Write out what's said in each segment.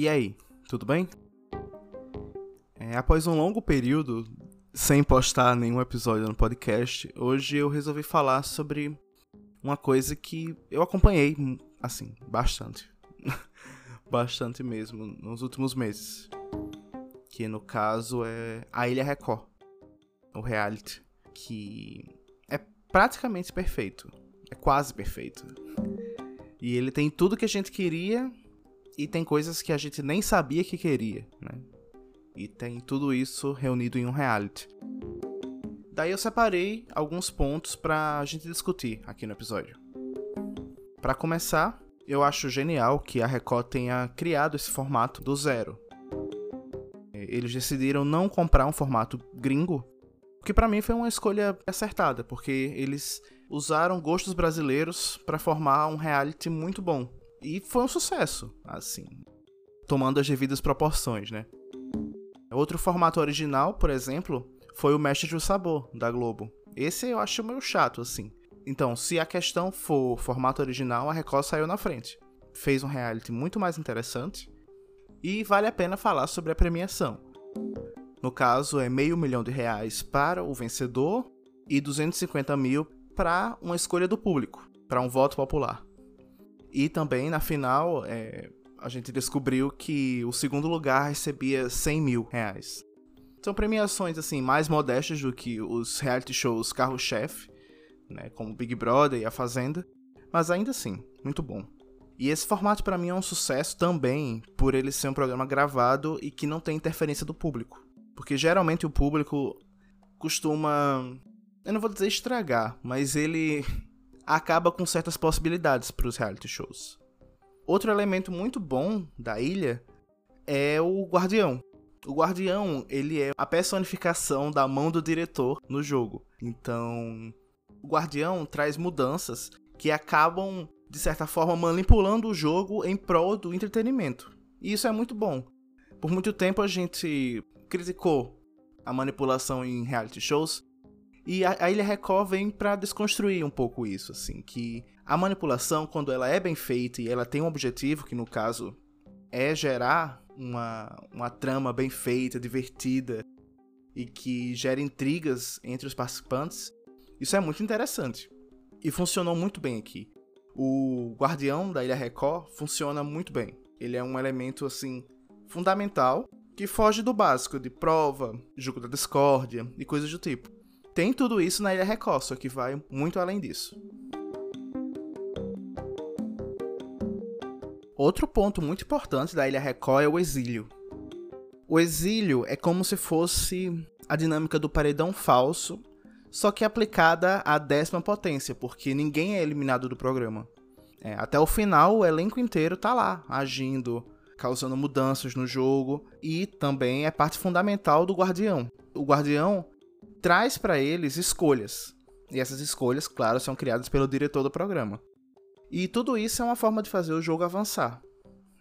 E aí, tudo bem? É, após um longo período sem postar nenhum episódio no podcast, hoje eu resolvi falar sobre uma coisa que eu acompanhei, assim, bastante. bastante mesmo, nos últimos meses. Que no caso é a Ilha Record, o reality, que é praticamente perfeito. É quase perfeito. E ele tem tudo que a gente queria e tem coisas que a gente nem sabia que queria, né? E tem tudo isso reunido em um reality. Daí eu separei alguns pontos pra gente discutir aqui no episódio. Para começar, eu acho genial que a Record tenha criado esse formato do zero. Eles decidiram não comprar um formato gringo, que para mim foi uma escolha acertada, porque eles usaram gostos brasileiros para formar um reality muito bom. E foi um sucesso, assim, tomando as devidas proporções, né? Outro formato original, por exemplo, foi o Mestre do Sabor, da Globo. Esse eu acho meio chato, assim. Então, se a questão for formato original, a Record saiu na frente. Fez um reality muito mais interessante e vale a pena falar sobre a premiação. No caso, é meio milhão de reais para o vencedor e 250 mil para uma escolha do público, para um voto popular. E também na final, é, a gente descobriu que o segundo lugar recebia 100 mil reais. São premiações assim mais modestas do que os reality shows carro-chefe, né, como Big Brother e A Fazenda, mas ainda assim, muito bom. E esse formato para mim é um sucesso também por ele ser um programa gravado e que não tem interferência do público. Porque geralmente o público costuma, eu não vou dizer estragar, mas ele acaba com certas possibilidades para os reality shows. Outro elemento muito bom da ilha é o guardião. O guardião, ele é a personificação da mão do diretor no jogo. Então, o guardião traz mudanças que acabam, de certa forma, manipulando o jogo em prol do entretenimento. E isso é muito bom. Por muito tempo a gente criticou a manipulação em reality shows, e a, a Ilha Record vem para desconstruir um pouco isso, assim, que a manipulação, quando ela é bem feita e ela tem um objetivo, que no caso é gerar uma, uma trama bem feita, divertida e que gera intrigas entre os participantes, isso é muito interessante. E funcionou muito bem aqui. O Guardião da Ilha Record funciona muito bem. Ele é um elemento assim fundamental que foge do básico de prova, jogo da discórdia e coisas do tipo. Tem tudo isso na Ilha Record, só que vai muito além disso. Outro ponto muito importante da Ilha Record é o exílio. O exílio é como se fosse a dinâmica do paredão falso, só que aplicada à décima potência, porque ninguém é eliminado do programa. É, até o final, o elenco inteiro tá lá, agindo, causando mudanças no jogo, e também é parte fundamental do Guardião. O Guardião traz para eles escolhas. E essas escolhas, claro, são criadas pelo diretor do programa. E tudo isso é uma forma de fazer o jogo avançar.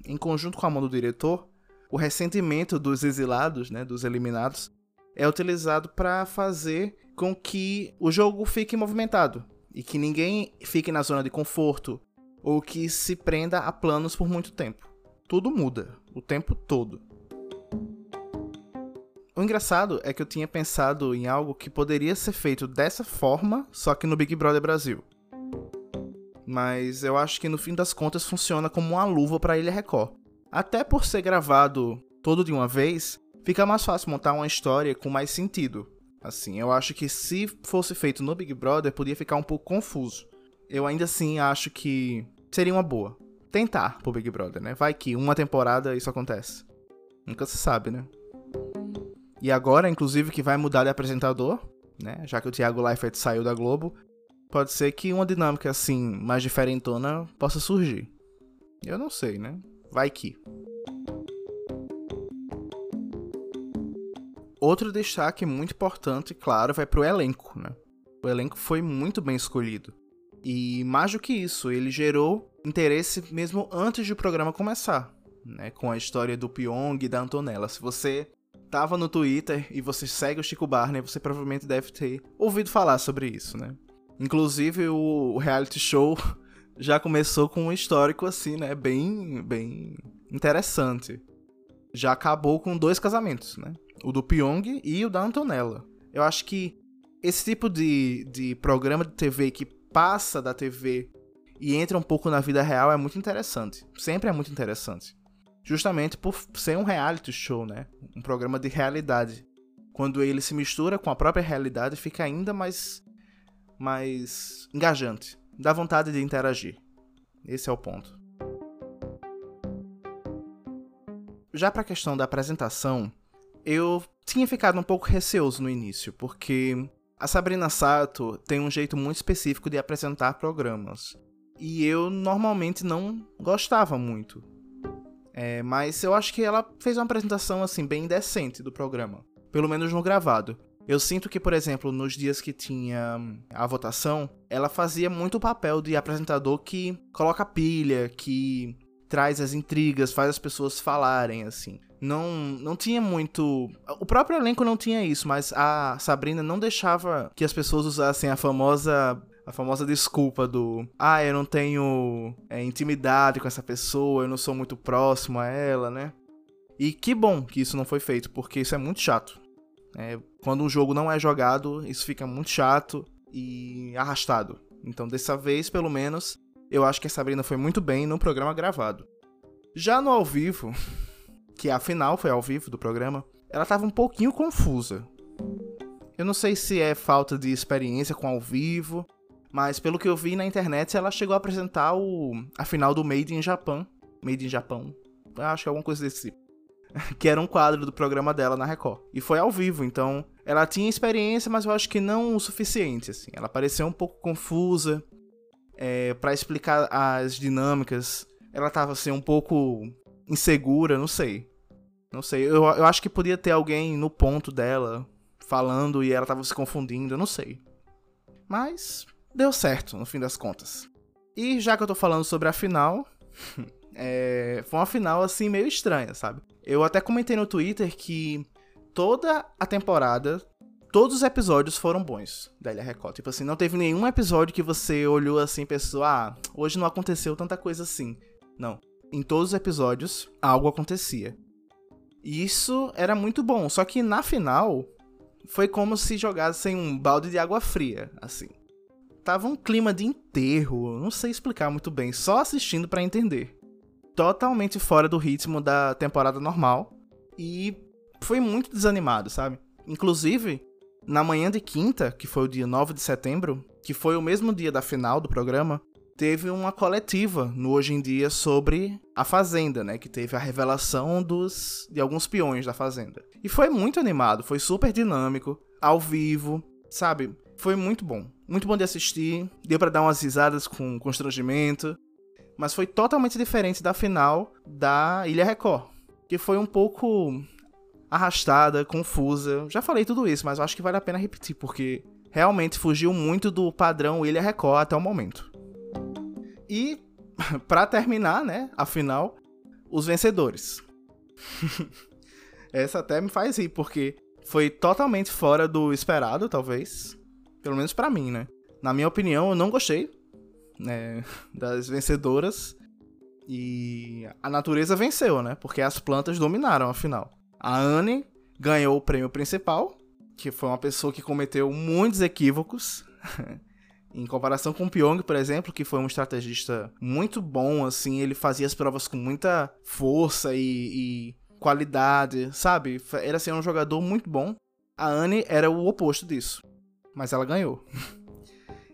Em conjunto com a mão do diretor, o ressentimento dos exilados, né, dos eliminados, é utilizado para fazer com que o jogo fique movimentado e que ninguém fique na zona de conforto ou que se prenda a planos por muito tempo. Tudo muda, o tempo todo. O engraçado é que eu tinha pensado em algo que poderia ser feito dessa forma, só que no Big Brother Brasil. Mas eu acho que no fim das contas funciona como uma luva para Ilha Record. Até por ser gravado todo de uma vez, fica mais fácil montar uma história com mais sentido. Assim, eu acho que se fosse feito no Big Brother, podia ficar um pouco confuso. Eu ainda assim acho que seria uma boa. Tentar pro Big Brother, né? Vai que uma temporada isso acontece. Nunca se sabe, né? E agora, inclusive, que vai mudar de apresentador, né? Já que o Thiago Leifert saiu da Globo, pode ser que uma dinâmica assim, mais diferentona, possa surgir. Eu não sei, né? Vai que. Outro destaque muito importante, claro, vai pro elenco, né? O elenco foi muito bem escolhido. E mais do que isso, ele gerou interesse mesmo antes de o programa começar, né? Com a história do Pyong e da Antonella. Se você tava no Twitter e você segue o Chico Barney, você provavelmente deve ter ouvido falar sobre isso, né? Inclusive o reality show já começou com um histórico assim, né, bem bem interessante. já acabou com dois casamentos, né? O do Pyong e o da Antonella. Eu acho que esse tipo de, de programa de TV que passa da TV e entra um pouco na vida real é muito interessante. Sempre é muito interessante. Justamente por ser um reality show, né? Um programa de realidade. Quando ele se mistura com a própria realidade, fica ainda mais, mais engajante. Dá vontade de interagir. Esse é o ponto. Já para a questão da apresentação, eu tinha ficado um pouco receoso no início, porque a Sabrina Sato tem um jeito muito específico de apresentar programas. E eu normalmente não gostava muito. É, mas eu acho que ela fez uma apresentação assim bem decente do programa, pelo menos no gravado. Eu sinto que, por exemplo, nos dias que tinha hum, a votação, ela fazia muito o papel de apresentador que coloca pilha, que traz as intrigas, faz as pessoas falarem, assim. Não, não tinha muito. O próprio elenco não tinha isso, mas a Sabrina não deixava que as pessoas usassem a famosa a famosa desculpa do ah, eu não tenho é, intimidade com essa pessoa, eu não sou muito próximo a ela, né? E que bom que isso não foi feito, porque isso é muito chato. É, quando um jogo não é jogado, isso fica muito chato e arrastado. Então, dessa vez, pelo menos, eu acho que a Sabrina foi muito bem no programa gravado. Já no ao vivo, que a final foi ao vivo do programa, ela tava um pouquinho confusa. Eu não sei se é falta de experiência com ao vivo, mas pelo que eu vi na internet, ela chegou a apresentar o, a final do Made in Japan. Made in Japão. Acho que é alguma coisa desse tipo. que era um quadro do programa dela na Record. E foi ao vivo, então ela tinha experiência, mas eu acho que não o suficiente, assim. Ela pareceu um pouco confusa é, para explicar as dinâmicas. Ela tava assim um pouco insegura, não sei. Não sei. Eu, eu acho que podia ter alguém no ponto dela falando e ela tava se confundindo, eu não sei. Mas deu certo, no fim das contas. E já que eu tô falando sobre a final, é, foi uma final assim meio estranha, sabe? Eu até comentei no Twitter que toda a temporada, todos os episódios foram bons da Ilha Record. Tipo assim, não teve nenhum episódio que você olhou assim e pensou, ah, hoje não aconteceu tanta coisa assim. Não. Em todos os episódios, algo acontecia. E isso era muito bom. Só que na final, foi como se jogassem um balde de água fria, assim tava um clima de enterro, não sei explicar muito bem, só assistindo para entender. Totalmente fora do ritmo da temporada normal e foi muito desanimado, sabe? Inclusive, na manhã de quinta, que foi o dia 9 de setembro, que foi o mesmo dia da final do programa, teve uma coletiva no Hoje em Dia sobre a Fazenda, né? Que teve a revelação dos de alguns peões da Fazenda. E foi muito animado, foi super dinâmico, ao vivo, sabe? Foi muito bom. Muito bom de assistir. Deu para dar umas risadas com constrangimento. Mas foi totalmente diferente da final da Ilha Record. Que foi um pouco arrastada, confusa. Já falei tudo isso, mas eu acho que vale a pena repetir, porque realmente fugiu muito do padrão Ilha Record até o momento. E, para terminar, né, a final, os vencedores. Essa até me faz rir, porque foi totalmente fora do esperado, talvez. Pelo menos para mim, né? Na minha opinião, eu não gostei né, das vencedoras. E a natureza venceu, né? Porque as plantas dominaram a final. A Anne ganhou o prêmio principal, que foi uma pessoa que cometeu muitos equívocos. em comparação com o Pyong, por exemplo, que foi um estrategista muito bom, assim, ele fazia as provas com muita força e, e qualidade, sabe? Era assim, um jogador muito bom. A Anne era o oposto disso mas ela ganhou.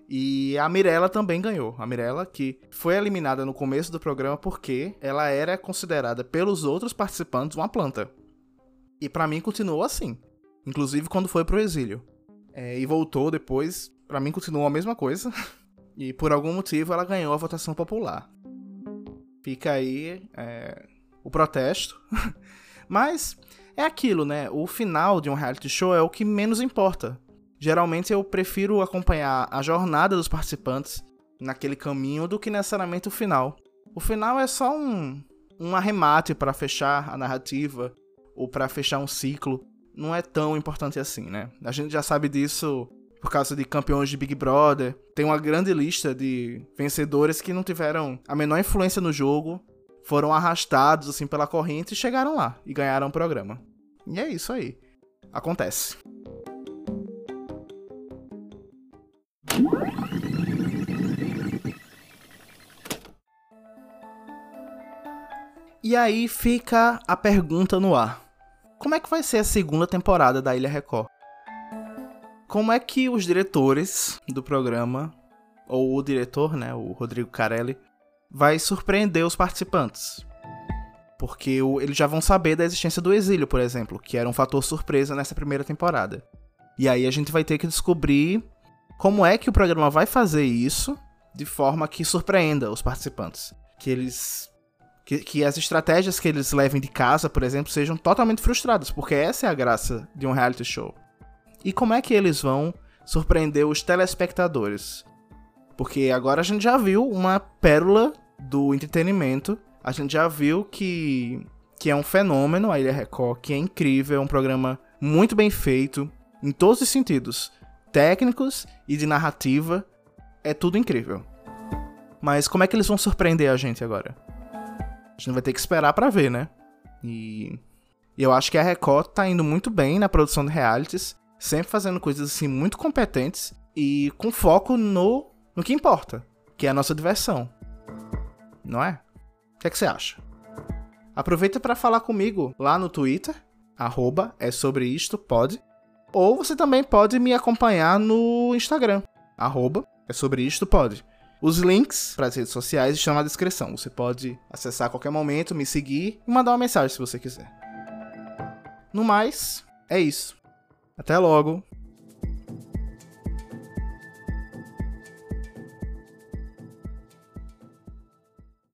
E a Mirella também ganhou. A Mirella, que foi eliminada no começo do programa porque ela era considerada pelos outros participantes uma planta. E para mim continuou assim. Inclusive quando foi pro exílio. É, e voltou depois, para mim continuou a mesma coisa. E por algum motivo ela ganhou a votação popular. Fica aí é, o protesto. Mas é aquilo, né? O final de um reality show é o que menos importa. Geralmente eu prefiro acompanhar a jornada dos participantes naquele caminho do que necessariamente o final. O final é só um, um arremate para fechar a narrativa ou para fechar um ciclo. Não é tão importante assim, né? A gente já sabe disso por causa de campeões de Big Brother. Tem uma grande lista de vencedores que não tiveram a menor influência no jogo, foram arrastados assim pela corrente e chegaram lá e ganharam o programa. E é isso aí. Acontece. E aí fica a pergunta no ar. Como é que vai ser a segunda temporada da Ilha Record? Como é que os diretores do programa, ou o diretor, né, o Rodrigo Carelli, vai surpreender os participantes? Porque eles já vão saber da existência do exílio, por exemplo, que era um fator surpresa nessa primeira temporada. E aí a gente vai ter que descobrir como é que o programa vai fazer isso de forma que surpreenda os participantes. Que eles que, que as estratégias que eles levem de casa, por exemplo, sejam totalmente frustradas, porque essa é a graça de um reality show. E como é que eles vão surpreender os telespectadores? Porque agora a gente já viu uma pérola do entretenimento, a gente já viu que, que é um fenômeno a Ilha Record, que é incrível, é um programa muito bem feito, em todos os sentidos, técnicos e de narrativa, é tudo incrível. Mas como é que eles vão surpreender a gente agora? A gente vai ter que esperar para ver, né? E, eu acho que a Record tá indo muito bem na produção de realities, sempre fazendo coisas assim muito competentes e com foco no, no que importa, que é a nossa diversão. Não é? O que, é que você acha? Aproveita para falar comigo lá no Twitter, arroba é sobre isto, pode. Ou você também pode me acompanhar no Instagram, arroba é sobre isto, pode. Os links para as redes sociais estão na descrição. Você pode acessar a qualquer momento, me seguir e mandar uma mensagem se você quiser. No mais, é isso. Até logo!